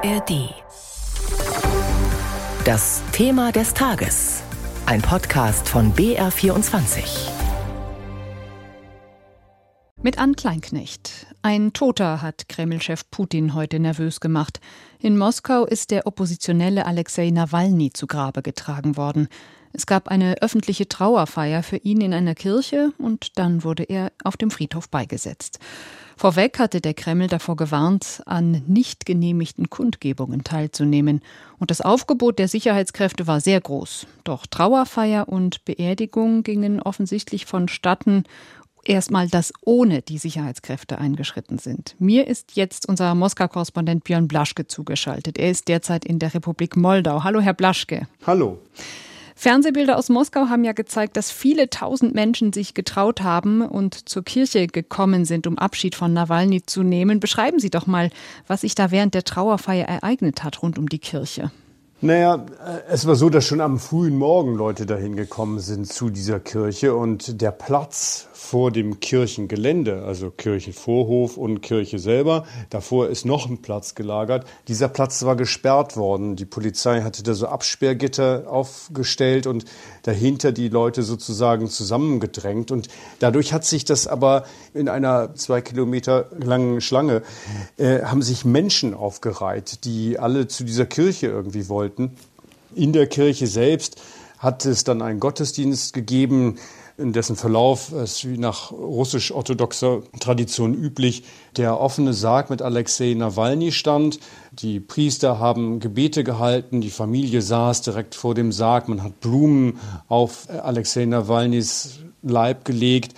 ARD. Das Thema des Tages. Ein Podcast von BR24. Mit Ann Kleinknecht. Ein Toter hat Kreml-Chef Putin heute nervös gemacht. In Moskau ist der Oppositionelle Alexei Nawalny zu Grabe getragen worden. Es gab eine öffentliche Trauerfeier für ihn in einer Kirche und dann wurde er auf dem Friedhof beigesetzt. Vorweg hatte der Kreml davor gewarnt, an nicht genehmigten Kundgebungen teilzunehmen. Und das Aufgebot der Sicherheitskräfte war sehr groß. Doch Trauerfeier und Beerdigung gingen offensichtlich vonstatten erstmal, dass ohne die Sicherheitskräfte eingeschritten sind. Mir ist jetzt unser Moskau-Korrespondent Björn Blaschke zugeschaltet. Er ist derzeit in der Republik Moldau. Hallo, Herr Blaschke. Hallo. Fernsehbilder aus Moskau haben ja gezeigt, dass viele tausend Menschen sich getraut haben und zur Kirche gekommen sind, um Abschied von Nawalny zu nehmen. Beschreiben Sie doch mal, was sich da während der Trauerfeier ereignet hat rund um die Kirche. Naja, äh, es war so, dass schon am frühen Morgen Leute dahin gekommen sind zu dieser Kirche und der Platz vor dem Kirchengelände, also Kirchenvorhof und Kirche selber, davor ist noch ein Platz gelagert. Dieser Platz war gesperrt worden. Die Polizei hatte da so Absperrgitter aufgestellt und dahinter die Leute sozusagen zusammengedrängt und dadurch hat sich das aber in einer zwei Kilometer langen Schlange äh, haben sich Menschen aufgereiht, die alle zu dieser Kirche irgendwie wollten wollten. In der Kirche selbst hat es dann einen Gottesdienst gegeben, in dessen Verlauf es wie nach russisch-orthodoxer Tradition üblich der offene Sarg mit Alexei Nawalny stand. Die Priester haben Gebete gehalten, die Familie saß direkt vor dem Sarg, man hat Blumen auf Alexei Nawalnys Leib gelegt.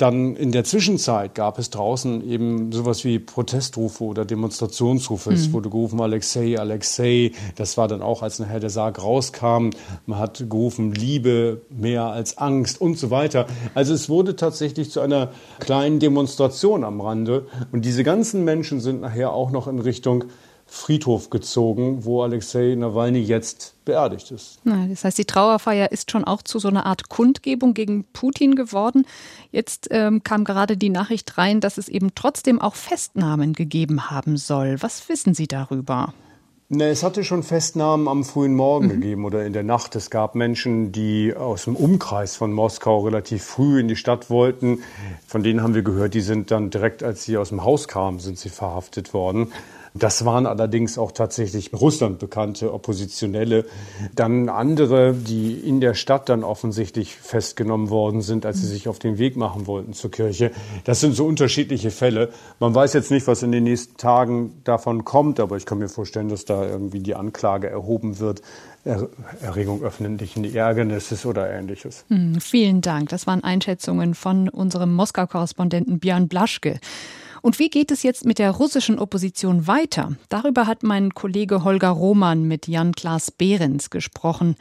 Dann in der Zwischenzeit gab es draußen eben sowas wie Protestrufe oder Demonstrationsrufe. Mhm. Es wurde gerufen, Alexei, Alexei. Das war dann auch, als nachher der Sarg rauskam. Man hat gerufen, Liebe mehr als Angst und so weiter. Also es wurde tatsächlich zu einer kleinen Demonstration am Rande. Und diese ganzen Menschen sind nachher auch noch in Richtung Friedhof gezogen, wo Alexei Nawalny jetzt beerdigt ist. Das heißt, die Trauerfeier ist schon auch zu so einer Art Kundgebung gegen Putin geworden. Jetzt ähm, kam gerade die Nachricht rein, dass es eben trotzdem auch Festnahmen gegeben haben soll. Was wissen Sie darüber? Ne, es hatte schon Festnahmen am frühen Morgen mhm. gegeben oder in der Nacht. Es gab Menschen, die aus dem Umkreis von Moskau relativ früh in die Stadt wollten. Von denen haben wir gehört, die sind dann direkt, als sie aus dem Haus kamen, sind sie verhaftet worden. Das waren allerdings auch tatsächlich Russland bekannte Oppositionelle. Dann andere, die in der Stadt dann offensichtlich festgenommen worden sind, als sie sich auf den Weg machen wollten zur Kirche. Das sind so unterschiedliche Fälle. Man weiß jetzt nicht, was in den nächsten Tagen davon kommt, aber ich kann mir vorstellen, dass da irgendwie die Anklage erhoben wird. Erregung öffentlichen Ärgernisses oder ähnliches. Hm, vielen Dank. Das waren Einschätzungen von unserem Moskau-Korrespondenten Björn Blaschke. Und wie geht es jetzt mit der russischen Opposition weiter? Darüber hat mein Kollege Holger Roman mit Jan-Klaas Behrens gesprochen.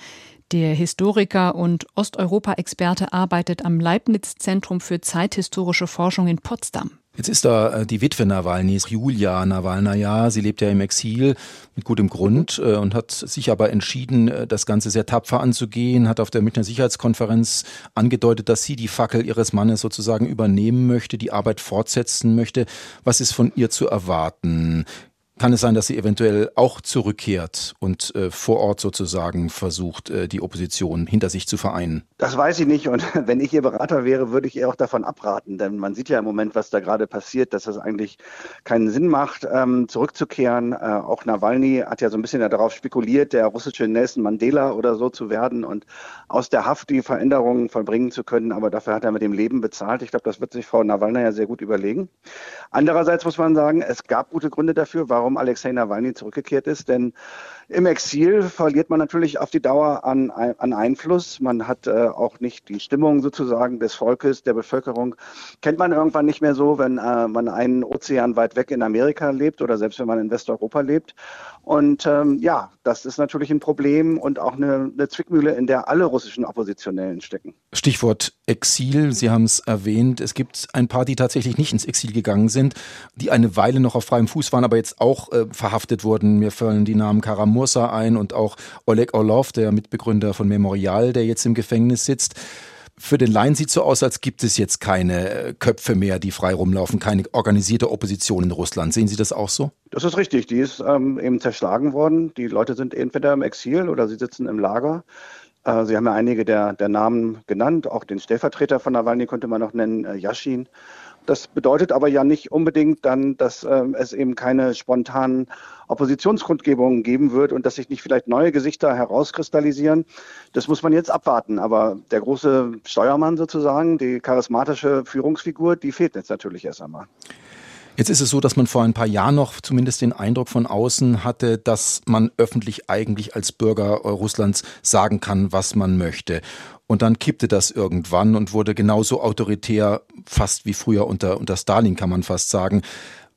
Der Historiker und Osteuropa-Experte arbeitet am Leibniz-Zentrum für zeithistorische Forschung in Potsdam. Jetzt ist da äh, die Witwe Nawalnys, Julia Nawalnaja. Sie lebt ja im Exil mit gutem Grund äh, und hat sich aber entschieden, äh, das Ganze sehr tapfer anzugehen, hat auf der Münchner Sicherheitskonferenz angedeutet, dass sie die Fackel ihres Mannes sozusagen übernehmen möchte, die Arbeit fortsetzen möchte. Was ist von ihr zu erwarten? Kann es sein, dass sie eventuell auch zurückkehrt und äh, vor Ort sozusagen versucht, äh, die Opposition hinter sich zu vereinen? Das weiß ich nicht. Und wenn ich ihr Berater wäre, würde ich ihr auch davon abraten. Denn man sieht ja im Moment, was da gerade passiert, dass das eigentlich keinen Sinn macht, ähm, zurückzukehren. Äh, auch Nawalny hat ja so ein bisschen darauf spekuliert, der russische Nelson Mandela oder so zu werden und aus der Haft die Veränderungen vollbringen zu können. Aber dafür hat er mit dem Leben bezahlt. Ich glaube, das wird sich Frau Nawalny ja sehr gut überlegen. Andererseits muss man sagen, es gab gute Gründe dafür, warum warum Alexei Nawalny zurückgekehrt ist. Denn im Exil verliert man natürlich auf die Dauer an, an Einfluss. Man hat äh, auch nicht die Stimmung sozusagen des Volkes, der Bevölkerung. Kennt man irgendwann nicht mehr so, wenn äh, man einen Ozean weit weg in Amerika lebt oder selbst wenn man in Westeuropa lebt. Und ähm, ja, das ist natürlich ein Problem und auch eine, eine Zwickmühle, in der alle russischen Oppositionellen stecken. Stichwort Exil, Sie haben es erwähnt. Es gibt ein paar, die tatsächlich nicht ins Exil gegangen sind, die eine Weile noch auf freiem Fuß waren, aber jetzt auch äh, verhaftet wurden. Mir fallen die Namen Karam Mursa ein und auch Oleg Orlov, der Mitbegründer von Memorial, der jetzt im Gefängnis sitzt. Für den Laien sieht so aus, als gibt es jetzt keine äh, Köpfe mehr, die frei rumlaufen, keine organisierte Opposition in Russland. Sehen Sie das auch so? Das ist richtig. Die ist ähm, eben zerschlagen worden. Die Leute sind entweder im Exil oder sie sitzen im Lager. Äh, sie haben ja einige der, der Namen genannt. Auch den Stellvertreter von Nawalny könnte man noch nennen, äh, Yashin. Das bedeutet aber ja nicht unbedingt dann, dass äh, es eben keine spontanen Oppositionskundgebungen geben wird und dass sich nicht vielleicht neue Gesichter herauskristallisieren. Das muss man jetzt abwarten. Aber der große Steuermann sozusagen, die charismatische Führungsfigur, die fehlt jetzt natürlich erst einmal. Jetzt ist es so, dass man vor ein paar Jahren noch zumindest den Eindruck von außen hatte, dass man öffentlich eigentlich als Bürger Russlands sagen kann, was man möchte. Und dann kippte das irgendwann und wurde genauso autoritär, fast wie früher unter, unter Stalin, kann man fast sagen.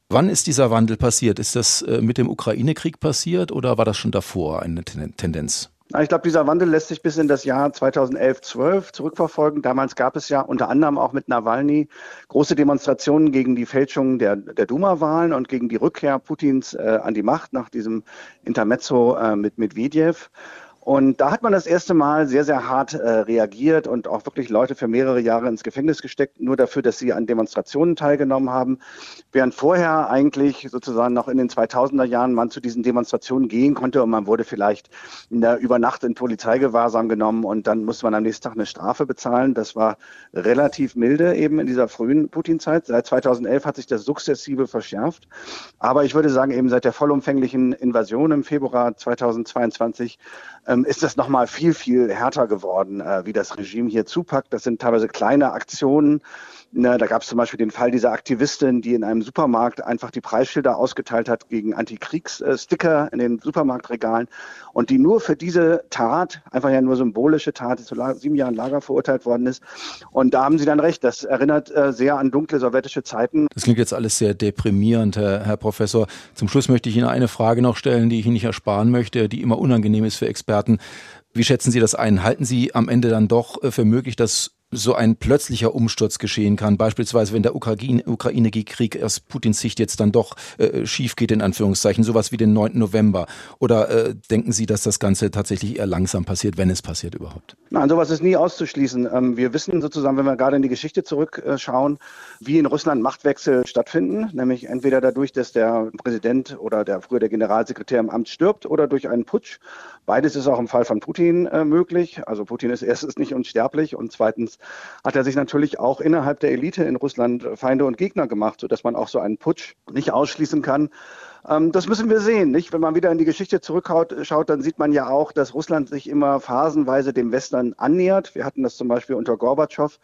Wann ist dieser Wandel passiert? Ist das äh, mit dem Ukraine-Krieg passiert oder war das schon davor eine Tendenz? Ich glaube, dieser Wandel lässt sich bis in das Jahr 2011-12 zurückverfolgen. Damals gab es ja unter anderem auch mit Nawalny große Demonstrationen gegen die Fälschung der, der Duma-Wahlen und gegen die Rückkehr Putins äh, an die Macht nach diesem Intermezzo äh, mit Medvedev. Und da hat man das erste Mal sehr, sehr hart äh, reagiert und auch wirklich Leute für mehrere Jahre ins Gefängnis gesteckt, nur dafür, dass sie an Demonstrationen teilgenommen haben. Während vorher eigentlich sozusagen noch in den 2000er Jahren man zu diesen Demonstrationen gehen konnte und man wurde vielleicht in der Übernacht in Polizeigewahrsam genommen und dann musste man am nächsten Tag eine Strafe bezahlen. Das war relativ milde eben in dieser frühen Putin-Zeit. Seit 2011 hat sich das sukzessive verschärft. Aber ich würde sagen, eben seit der vollumfänglichen Invasion im Februar 2022 ähm, ist das nochmal viel, viel härter geworden, äh, wie das Regime hier zupackt. Das sind teilweise kleine Aktionen, Ne, da gab es zum Beispiel den Fall dieser Aktivistin, die in einem Supermarkt einfach die Preisschilder ausgeteilt hat gegen Antikriegssticker in den Supermarktregalen und die nur für diese Tat, einfach ja nur symbolische Tat, zu sieben Jahren Lager verurteilt worden ist. Und da haben Sie dann recht, das erinnert äh, sehr an dunkle sowjetische Zeiten. Das klingt jetzt alles sehr deprimierend, Herr, Herr Professor. Zum Schluss möchte ich Ihnen eine Frage noch stellen, die ich Ihnen nicht ersparen möchte, die immer unangenehm ist für Experten. Wie schätzen Sie das ein? Halten Sie am Ende dann doch äh, für möglich, dass so ein plötzlicher Umsturz geschehen kann. Beispielsweise, wenn der Ukraine-Krieg aus Putins Sicht jetzt dann doch äh, schief geht, in Anführungszeichen, sowas wie den 9. November. Oder äh, denken Sie, dass das Ganze tatsächlich eher langsam passiert, wenn es passiert überhaupt? Nein, sowas ist nie auszuschließen. Ähm, wir wissen sozusagen, wenn wir gerade in die Geschichte zurückschauen, wie in Russland Machtwechsel stattfinden, nämlich entweder dadurch, dass der Präsident oder der früher der Generalsekretär im Amt stirbt oder durch einen Putsch. Beides ist auch im Fall von Putin äh, möglich. Also Putin ist erstens nicht unsterblich und zweitens hat er sich natürlich auch innerhalb der Elite in Russland Feinde und Gegner gemacht, sodass man auch so einen Putsch nicht ausschließen kann. Ähm, das müssen wir sehen, nicht? Wenn man wieder in die Geschichte zurückschaut, schaut, dann sieht man ja auch, dass Russland sich immer phasenweise dem Westen annähert. Wir hatten das zum Beispiel unter Gorbatschow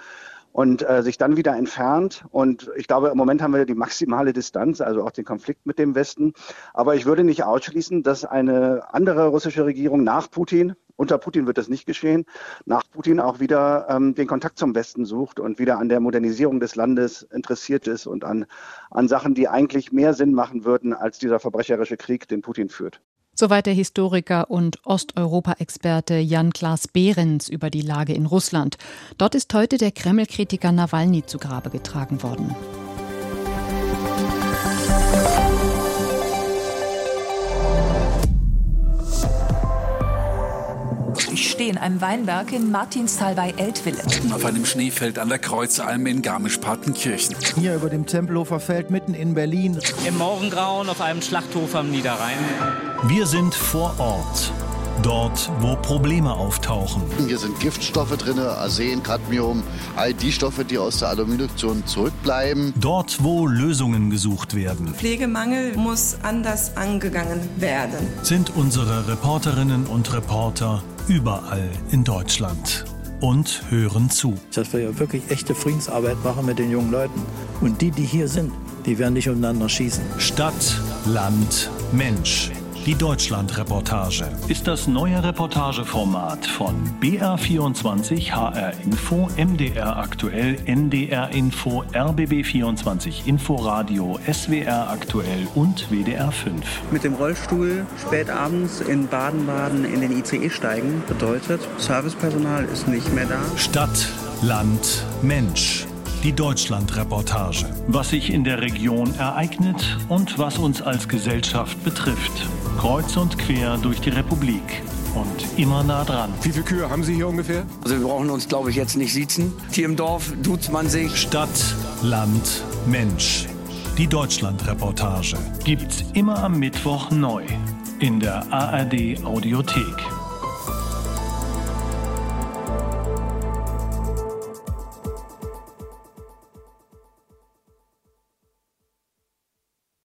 und äh, sich dann wieder entfernt. Und ich glaube, im Moment haben wir die maximale Distanz, also auch den Konflikt mit dem Westen. Aber ich würde nicht ausschließen, dass eine andere russische Regierung nach Putin, unter Putin wird das nicht geschehen, nach Putin auch wieder ähm, den Kontakt zum Westen sucht und wieder an der Modernisierung des Landes interessiert ist und an, an Sachen, die eigentlich mehr Sinn machen würden als dieser verbrecherische Krieg, den Putin führt. Soweit der Historiker und Osteuropa-Experte Jan-Klaas Behrens über die Lage in Russland. Dort ist heute der Kreml-Kritiker Nawalny zu Grabe getragen worden. Ich stehe in einem Weinberg in Martinsthal bei Eltville. Auf einem Schneefeld an der Kreuzalm in Garmisch-Partenkirchen. Hier über dem Tempelhofer Feld mitten in Berlin. Im Morgengrauen auf einem Schlachthof am Niederrhein. Wir sind vor Ort. Dort, wo Probleme auftauchen. Hier sind Giftstoffe drin, Arsen, Cadmium, all die Stoffe, die aus der Aluminiumduktion zurückbleiben. Dort, wo Lösungen gesucht werden. Pflegemangel muss anders angegangen werden. Sind unsere Reporterinnen und Reporter überall in Deutschland und hören zu. Dass wir ja wirklich echte Friedensarbeit machen mit den jungen Leuten. Und die, die hier sind, die werden nicht untereinander schießen. Stadt, Land, Mensch. Die Deutschland-Reportage ist das neue Reportageformat von BR24, HR Info, MDR Aktuell, NDR Info, RBB24 Inforadio, SWR Aktuell und WDR 5. Mit dem Rollstuhl spät abends in Baden-Baden in den ICE steigen bedeutet, Servicepersonal ist nicht mehr da. Stadt, Land, Mensch die Deutschland-Reportage. Was sich in der Region ereignet und was uns als Gesellschaft betrifft. Kreuz und quer durch die Republik und immer nah dran. Wie viele Kühe haben Sie hier ungefähr? Also wir brauchen uns, glaube ich, jetzt nicht siezen. Hier im Dorf duzt man sich. Stadt, Land, Mensch. Die Deutschlandreportage gibt's immer am Mittwoch neu in der ARD Audiothek.